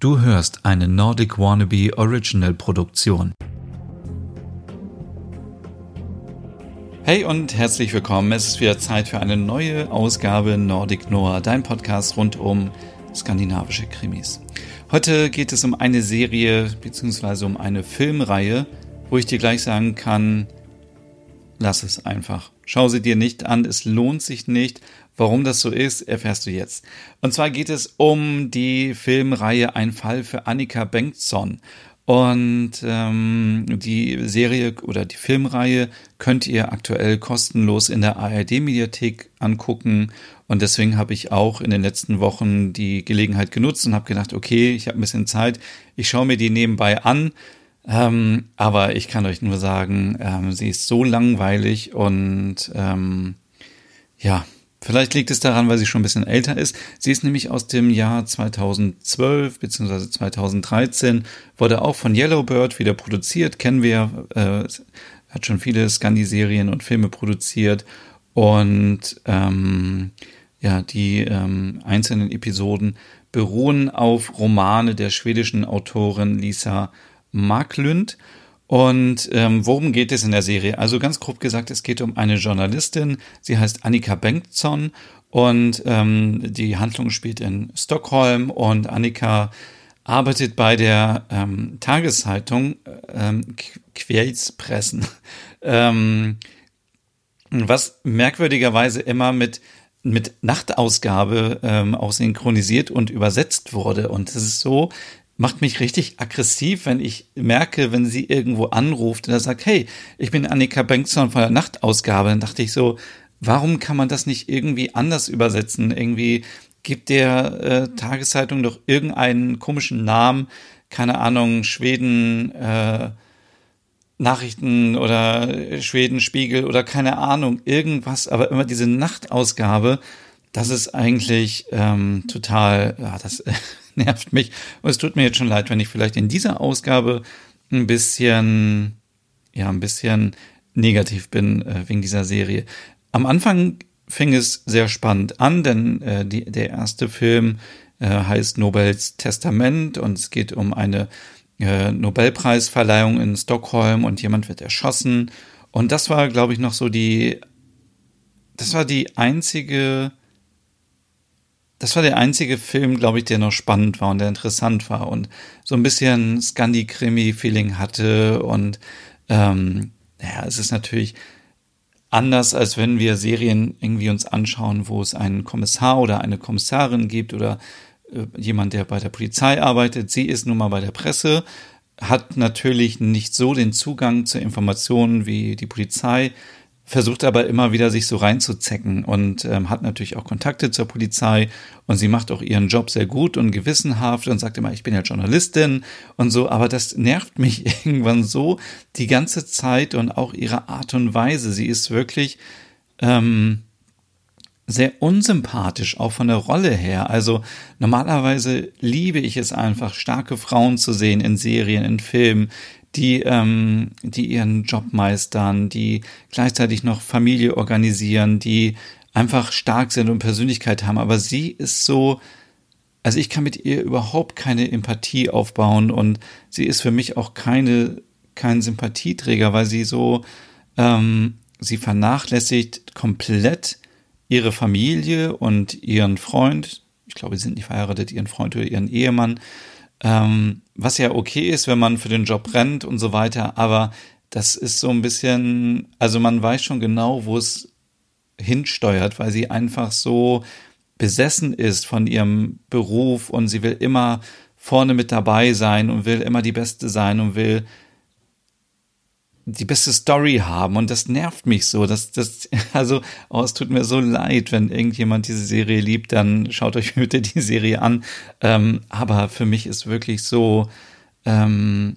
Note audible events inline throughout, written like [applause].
Du hörst eine Nordic Wannabe Original Produktion. Hey und herzlich willkommen. Es ist wieder Zeit für eine neue Ausgabe Nordic Noir, dein Podcast rund um skandinavische Krimis. Heute geht es um eine Serie bzw. um eine Filmreihe, wo ich dir gleich sagen kann, lass es einfach. Schau sie dir nicht an, es lohnt sich nicht. Warum das so ist, erfährst du jetzt. Und zwar geht es um die Filmreihe Ein Fall für Annika Bengtsson. Und ähm, die Serie oder die Filmreihe könnt ihr aktuell kostenlos in der ARD-Mediathek angucken. Und deswegen habe ich auch in den letzten Wochen die Gelegenheit genutzt und habe gedacht, okay, ich habe ein bisschen Zeit, ich schaue mir die nebenbei an. Ähm, aber ich kann euch nur sagen, ähm, sie ist so langweilig und ähm, ja, Vielleicht liegt es daran, weil sie schon ein bisschen älter ist. Sie ist nämlich aus dem Jahr 2012 bzw. 2013, wurde auch von Yellowbird wieder produziert, kennen wir, äh, hat schon viele Scandi-Serien und Filme produziert und ähm, ja, die ähm, einzelnen Episoden beruhen auf Romane der schwedischen Autorin Lisa Marklund und ähm, worum geht es in der Serie? Also ganz grob gesagt, es geht um eine Journalistin, sie heißt Annika Bengtsson. Und ähm, die Handlung spielt in Stockholm. Und Annika arbeitet bei der ähm, Tageszeitung ähm, Kvällspressen, [laughs] ähm, was merkwürdigerweise immer mit mit Nachtausgabe ähm, auch synchronisiert und übersetzt wurde. Und es ist so, macht mich richtig aggressiv, wenn ich merke, wenn sie irgendwo anruft und er sagt, hey, ich bin Annika Bengtsson von der Nachtausgabe. Dann dachte ich so, warum kann man das nicht irgendwie anders übersetzen? Irgendwie gibt der äh, Tageszeitung doch irgendeinen komischen Namen, keine Ahnung, Schweden äh, Nachrichten oder Schweden Spiegel oder keine Ahnung, irgendwas, aber immer diese Nachtausgabe, das ist eigentlich ähm, total, ja, das [laughs] nervt mich. Und es tut mir jetzt schon leid, wenn ich vielleicht in dieser Ausgabe ein bisschen, ja, ein bisschen negativ bin äh, wegen dieser Serie. Am Anfang fing es sehr spannend an, denn äh, die, der erste Film äh, heißt Nobels Testament und es geht um eine äh, Nobelpreisverleihung in Stockholm und jemand wird erschossen. Und das war, glaube ich, noch so die, das war die einzige das war der einzige Film, glaube ich, der noch spannend war und der interessant war und so ein bisschen Scandi-Krimi-Feeling hatte. Und ähm, ja, es ist natürlich anders, als wenn wir Serien irgendwie uns anschauen, wo es einen Kommissar oder eine Kommissarin gibt oder äh, jemand, der bei der Polizei arbeitet. Sie ist nun mal bei der Presse, hat natürlich nicht so den Zugang zu Informationen wie die Polizei versucht aber immer wieder sich so reinzuzecken und ähm, hat natürlich auch Kontakte zur Polizei und sie macht auch ihren Job sehr gut und gewissenhaft und sagt immer, ich bin ja Journalistin und so, aber das nervt mich [laughs] irgendwann so die ganze Zeit und auch ihre Art und Weise. Sie ist wirklich ähm, sehr unsympathisch, auch von der Rolle her. Also normalerweise liebe ich es einfach, starke Frauen zu sehen in Serien, in Filmen, die, ähm, die ihren Job meistern, die gleichzeitig noch Familie organisieren, die einfach stark sind und Persönlichkeit haben. Aber sie ist so, also ich kann mit ihr überhaupt keine Empathie aufbauen und sie ist für mich auch keine, kein Sympathieträger, weil sie so, ähm, sie vernachlässigt komplett ihre Familie und ihren Freund. Ich glaube, sie sind nicht verheiratet, ihren Freund oder ihren Ehemann ähm, was ja okay ist, wenn man für den Job rennt und so weiter, aber das ist so ein bisschen, also man weiß schon genau, wo es hinsteuert, weil sie einfach so besessen ist von ihrem Beruf und sie will immer vorne mit dabei sein und will immer die Beste sein und will die beste Story haben und das nervt mich so. Das, das, [laughs] also, oh, es tut mir so leid, wenn irgendjemand diese Serie liebt, dann schaut euch [laughs] bitte die Serie an. Ähm, aber für mich ist wirklich so, ähm,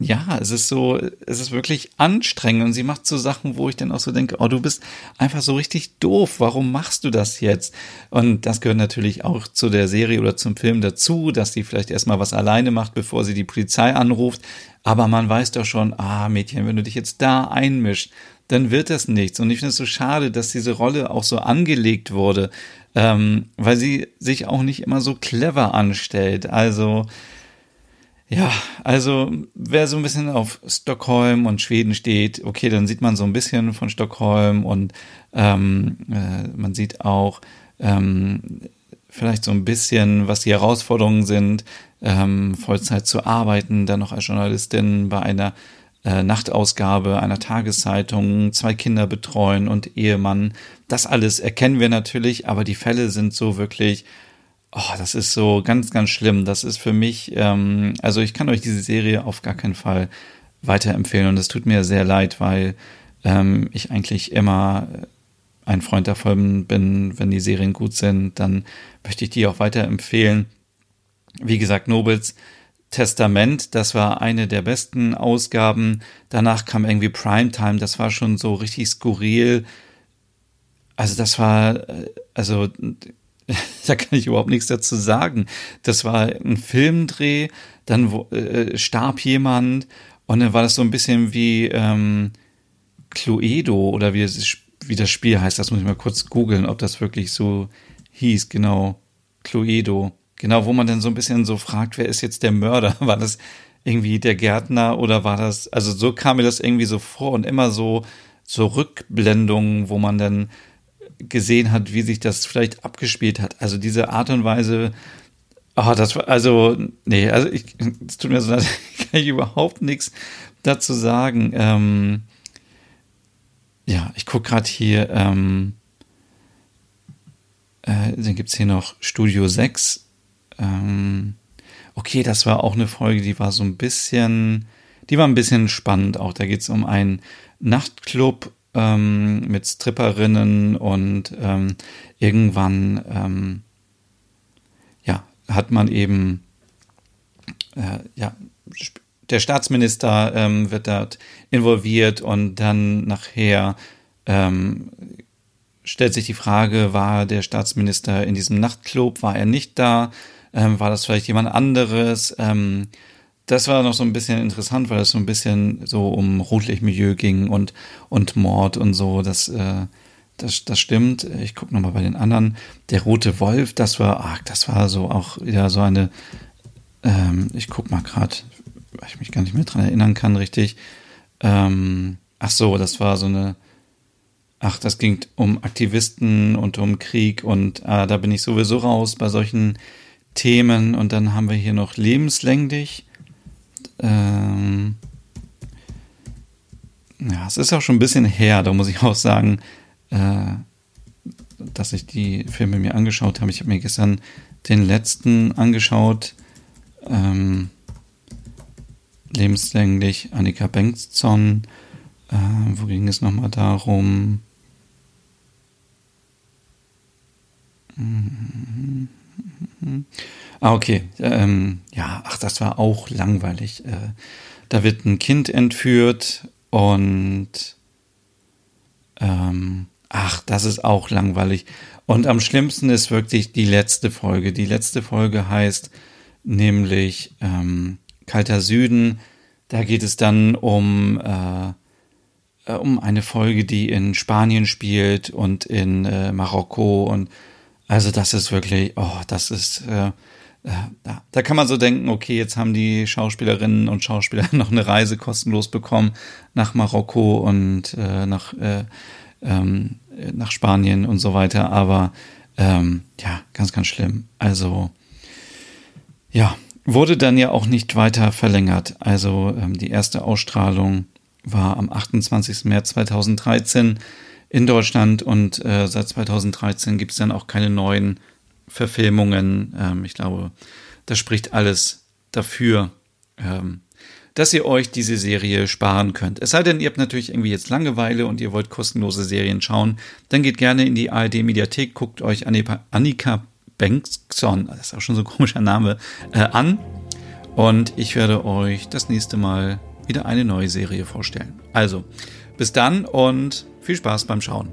ja, es ist so, es ist wirklich anstrengend und sie macht so Sachen, wo ich dann auch so denke, oh, du bist einfach so richtig doof. Warum machst du das jetzt? Und das gehört natürlich auch zu der Serie oder zum Film dazu, dass sie vielleicht erstmal was alleine macht, bevor sie die Polizei anruft. Aber man weiß doch schon, ah, Mädchen, wenn du dich jetzt da einmischst, dann wird das nichts. Und ich finde es so schade, dass diese Rolle auch so angelegt wurde, ähm, weil sie sich auch nicht immer so clever anstellt. Also, ja, also wer so ein bisschen auf Stockholm und Schweden steht, okay, dann sieht man so ein bisschen von Stockholm und ähm, äh, man sieht auch ähm, vielleicht so ein bisschen, was die Herausforderungen sind, ähm, Vollzeit zu arbeiten, dann noch als Journalistin bei einer äh, Nachtausgabe einer Tageszeitung, zwei Kinder betreuen und Ehemann. Das alles erkennen wir natürlich, aber die Fälle sind so wirklich, oh, das ist so ganz, ganz schlimm. Das ist für mich, ähm, also ich kann euch diese Serie auf gar keinen Fall weiterempfehlen und es tut mir sehr leid, weil ähm, ich eigentlich immer ein Freund davon bin, wenn die Serien gut sind, dann möchte ich die auch weiterempfehlen. Wie gesagt, Nobels Testament, das war eine der besten Ausgaben. Danach kam irgendwie Primetime, das war schon so richtig skurril. Also das war, äh, also [laughs] da kann ich überhaupt nichts dazu sagen. Das war ein Filmdreh, dann äh, starb jemand und dann war das so ein bisschen wie ähm, Cluedo oder wie, wie das Spiel heißt. Das muss ich mal kurz googeln, ob das wirklich so hieß. Genau, Cluedo. Genau, wo man dann so ein bisschen so fragt, wer ist jetzt der Mörder? [laughs] War das irgendwie der Gärtner oder war das, also so kam mir das irgendwie so vor und immer so, so Rückblendungen, wo man dann gesehen hat, wie sich das vielleicht abgespielt hat. Also diese Art und Weise, oh, das war, also, nee, also ich, es tut mir so leid, [laughs] kann ich überhaupt nichts dazu sagen. Ähm, ja, ich gucke gerade hier, ähm, äh, dann gibt's hier noch Studio 6, ähm, okay, das war auch eine Folge, die war so ein bisschen, die war ein bisschen spannend auch. Da geht es um einen Nachtclub ähm, mit Stripperinnen und ähm, irgendwann ähm, ja, hat man eben äh, ja, der Staatsminister ähm, wird dort involviert und dann nachher ähm, stellt sich die Frage, war der Staatsminister in diesem Nachtclub, war er nicht da? Ähm, war das vielleicht jemand anderes? Ähm, das war noch so ein bisschen interessant, weil es so ein bisschen so um Rotlichtmilieu ging und, und Mord und so. Das, äh, das, das stimmt. Ich gucke nochmal bei den anderen. Der Rote Wolf, das war, ach, das war so auch wieder so eine, ähm, ich guck mal gerade, weil ich mich gar nicht mehr dran erinnern kann, richtig. Ähm, ach so, das war so eine, ach, das ging um Aktivisten und um Krieg und äh, da bin ich sowieso raus bei solchen Themen und dann haben wir hier noch lebenslänglich. Ähm ja, es ist auch schon ein bisschen her, da muss ich auch sagen, äh, dass ich die Filme mir angeschaut habe. Ich habe mir gestern den letzten angeschaut. Ähm, lebenslänglich Annika Bengtsson. Äh, wo ging es nochmal darum? Mhm. Ah, okay. Ähm, ja, ach, das war auch langweilig. Äh, da wird ein Kind entführt und ähm, ach, das ist auch langweilig. Und am schlimmsten ist wirklich die letzte Folge. Die letzte Folge heißt nämlich ähm, Kalter Süden. Da geht es dann um, äh, äh um eine Folge, die in Spanien spielt und in äh, Marokko und also das ist wirklich, oh, das ist, äh, äh, da kann man so denken, okay, jetzt haben die Schauspielerinnen und Schauspieler [laughs] noch eine Reise kostenlos bekommen nach Marokko und äh, nach, äh, ähm, nach Spanien und so weiter. Aber ähm, ja, ganz, ganz schlimm. Also ja, wurde dann ja auch nicht weiter verlängert. Also ähm, die erste Ausstrahlung war am 28. März 2013 in Deutschland und äh, seit 2013 gibt es dann auch keine neuen Verfilmungen. Ähm, ich glaube, das spricht alles dafür, ähm, dass ihr euch diese Serie sparen könnt. Es sei denn, ihr habt natürlich irgendwie jetzt Langeweile und ihr wollt kostenlose Serien schauen, dann geht gerne in die ARD Mediathek, guckt euch Annika Bengtsson, das ist auch schon so ein komischer Name, äh, an. Und ich werde euch das nächste Mal wieder eine neue Serie vorstellen. Also, bis dann und viel Spaß beim Schauen.